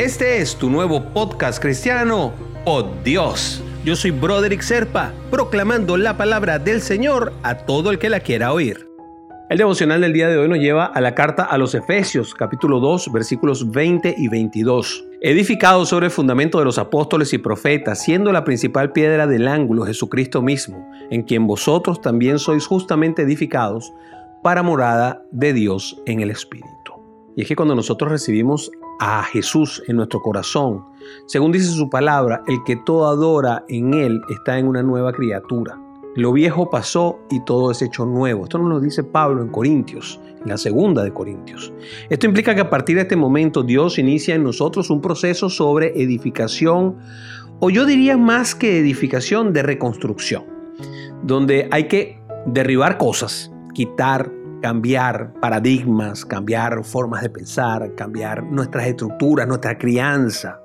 Este es tu nuevo podcast cristiano, Oh Dios. Yo soy Broderick Serpa, proclamando la palabra del Señor a todo el que la quiera oír. El devocional del día de hoy nos lleva a la carta a los Efesios, capítulo 2, versículos 20 y 22. Edificado sobre el fundamento de los apóstoles y profetas, siendo la principal piedra del ángulo Jesucristo mismo, en quien vosotros también sois justamente edificados para morada de Dios en el Espíritu. Y es que cuando nosotros recibimos a Jesús en nuestro corazón, según dice su palabra, el que todo adora en Él está en una nueva criatura. Lo viejo pasó y todo es hecho nuevo. Esto nos lo dice Pablo en Corintios, en la segunda de Corintios. Esto implica que a partir de este momento Dios inicia en nosotros un proceso sobre edificación, o yo diría más que edificación, de reconstrucción, donde hay que derribar cosas, quitar cambiar paradigmas, cambiar formas de pensar, cambiar nuestras estructuras, nuestra crianza.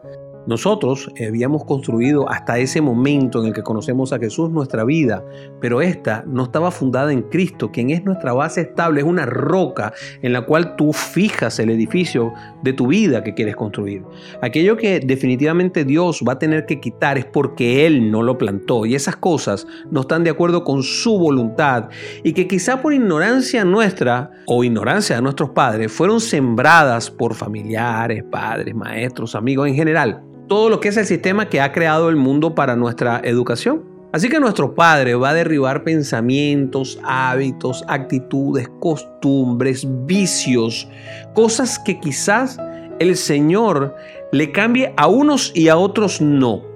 Nosotros habíamos construido hasta ese momento en el que conocemos a Jesús nuestra vida, pero esta no estaba fundada en Cristo, quien es nuestra base estable, es una roca en la cual tú fijas el edificio de tu vida que quieres construir. Aquello que definitivamente Dios va a tener que quitar es porque Él no lo plantó y esas cosas no están de acuerdo con su voluntad y que quizá por ignorancia nuestra o ignorancia de nuestros padres fueron sembradas por familiares, padres, maestros, amigos en general todo lo que es el sistema que ha creado el mundo para nuestra educación. Así que nuestro Padre va a derribar pensamientos, hábitos, actitudes, costumbres, vicios, cosas que quizás el Señor le cambie a unos y a otros no.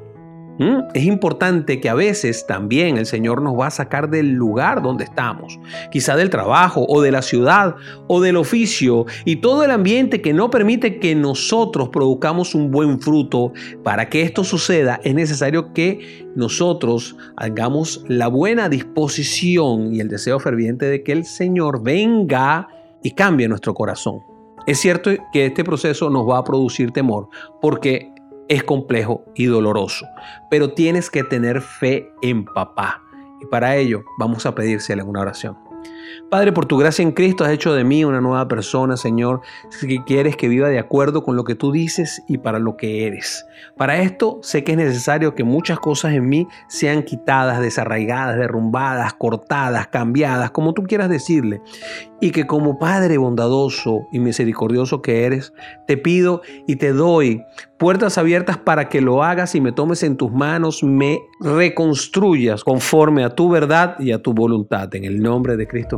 ¿Mm? Es importante que a veces también el Señor nos va a sacar del lugar donde estamos, quizá del trabajo o de la ciudad o del oficio y todo el ambiente que no permite que nosotros produzcamos un buen fruto. Para que esto suceda es necesario que nosotros hagamos la buena disposición y el deseo ferviente de que el Señor venga y cambie nuestro corazón. Es cierto que este proceso nos va a producir temor porque es complejo y doloroso, pero tienes que tener fe en papá. Y para ello vamos a pedírsele una oración. Padre, por tu gracia en Cristo has hecho de mí una nueva persona, Señor, si quieres que viva de acuerdo con lo que tú dices y para lo que eres. Para esto sé que es necesario que muchas cosas en mí sean quitadas, desarraigadas, derrumbadas, cortadas, cambiadas, como tú quieras decirle. Y que como Padre bondadoso y misericordioso que eres, te pido y te doy puertas abiertas para que lo hagas y me tomes en tus manos, me reconstruyas conforme a tu verdad y a tu voluntad. En el nombre de Cristo